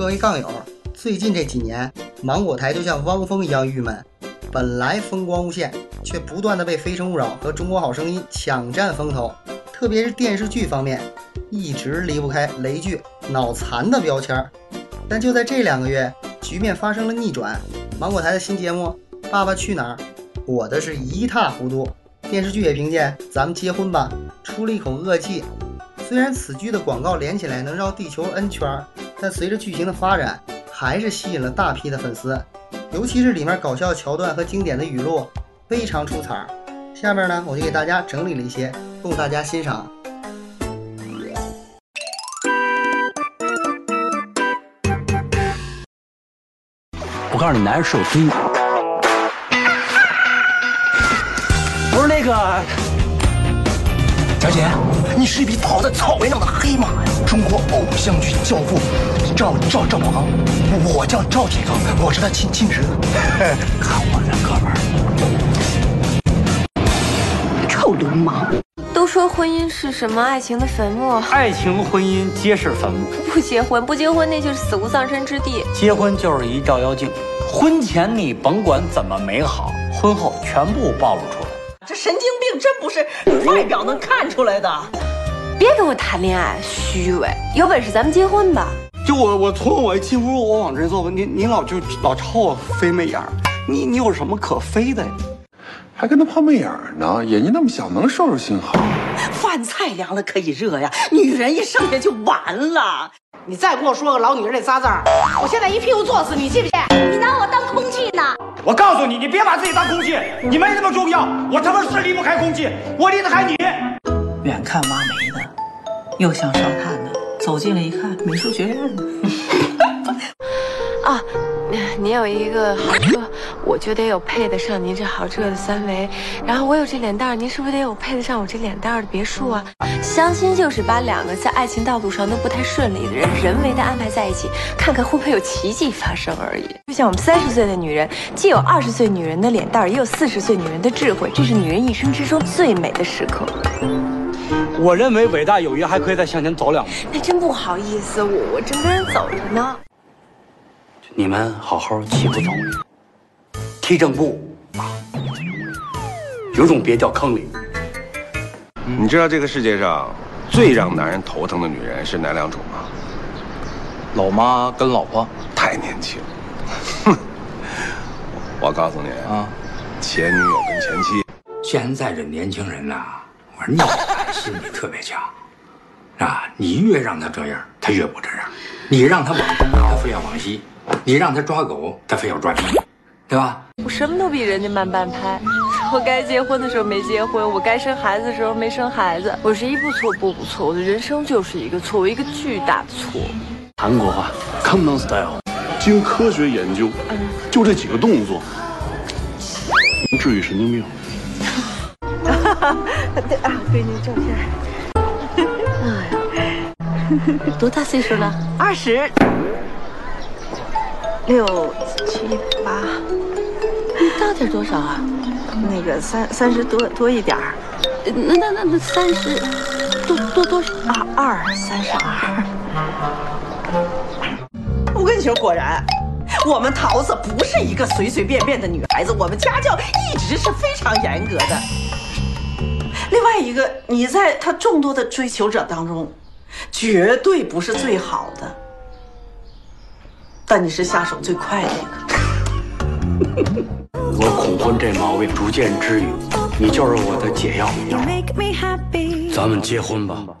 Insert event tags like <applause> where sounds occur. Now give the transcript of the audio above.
各位杠友，最近这几年，芒果台就像汪峰一样郁闷。本来风光无限，却不断的被《非诚勿扰》和《中国好声音》抢占风头。特别是电视剧方面，一直离不开雷剧、脑残的标签。但就在这两个月，局面发生了逆转。芒果台的新节目《爸爸去哪儿》火的是一塌糊涂，电视剧也凭借《咱们结婚吧》出了一口恶气。虽然此剧的广告连起来能绕地球 N 圈，但随着剧情的发展，还是吸引了大批的粉丝。尤其是里面搞笑桥段和经典的语录，非常出彩。下面呢，我就给大家整理了一些，供大家欣赏。我告诉你，男人是有尊严。不是那个，小姐，你是一匹跑在草原上的黑马呀！中国偶像剧教父赵赵赵宝刚，我叫赵铁刚，我是他亲亲侄子。看我的哥们儿，臭流氓！都说婚姻是什么？爱情的坟墓。爱情婚姻皆是坟墓。<laughs> 不结婚，不结婚那就是死无葬身之地。结婚就是一照妖镜，婚前你甭管怎么美好，婚后全部暴露出来。这神经病真不是外表能看出来的。别跟我谈恋爱，虚伪！有本事咱们结婚吧。就我，我从我一进屋，我往这坐，你你老就老朝我飞媚眼你你有什么可飞的呀？还跟他抛媚眼呢？眼睛那么小，能收收心好？饭菜凉了可以热呀，女人一剩下就完了。你再跟我说个老女人那仨字儿，我现在一屁股坐死，你信不信？你拿我当你，你别把自己当空气，你没那么重要。我他妈是离不开空气，我离得开你。远看挖煤的，又想烧炭的，走近了一看，美术学院的。<laughs> 啊，<laughs> 您有一个豪车，我就得有配得上您这豪车的三围。然后我有这脸蛋儿，您是不是得有配得上我这脸蛋儿的别墅啊？相亲就是把两个在爱情道路上都不太顺利的人人为的安排在一起，看看会不会有奇迹发生而已。就像我们三十岁的女人，既有二十岁女人的脸蛋儿，也有四十岁女人的智慧，这是女人一生之中最美的时刻。我认为伟大友谊还可以再向前走两步。那真不好意思，我我正跟人走着呢。你们好好齐步走，踢正步啊！有种别掉坑里。你知道这个世界上最让男人头疼的女人是哪两种吗？老妈跟老婆太年轻。哼！<laughs> 我告诉你啊，前女友跟前妻。现在这年轻人呐。逆反心理特别强，啊！你越让他这样，他越不这样。你让他往东，他非要往西；你让他抓狗，他非要抓鸡，对吧？我什么都比人家慢半拍。我该结婚的时候没结婚，我该生孩子的时候没生孩子。我是一步错步步错，我的人生就是一个错我，一个巨大的错。韩国话，Come on style。经科学研究，就这几个动作，能治愈神经病。哈 <laughs> 哈对啊，给你照片。<laughs> 多大岁数了？二十六七八。你到底多少啊？那个三三十多多一点儿。那那那那三十多多多二二三十二。我跟你说，果然，我们桃子不是一个随随便便的女孩子，我们家教一直是非常严格的。另外一个，你在他众多的追求者当中，绝对不是最好的，但你是下手最快的一个。我恐婚这毛病逐渐治愈，你就是我的解药。咱们结婚吧。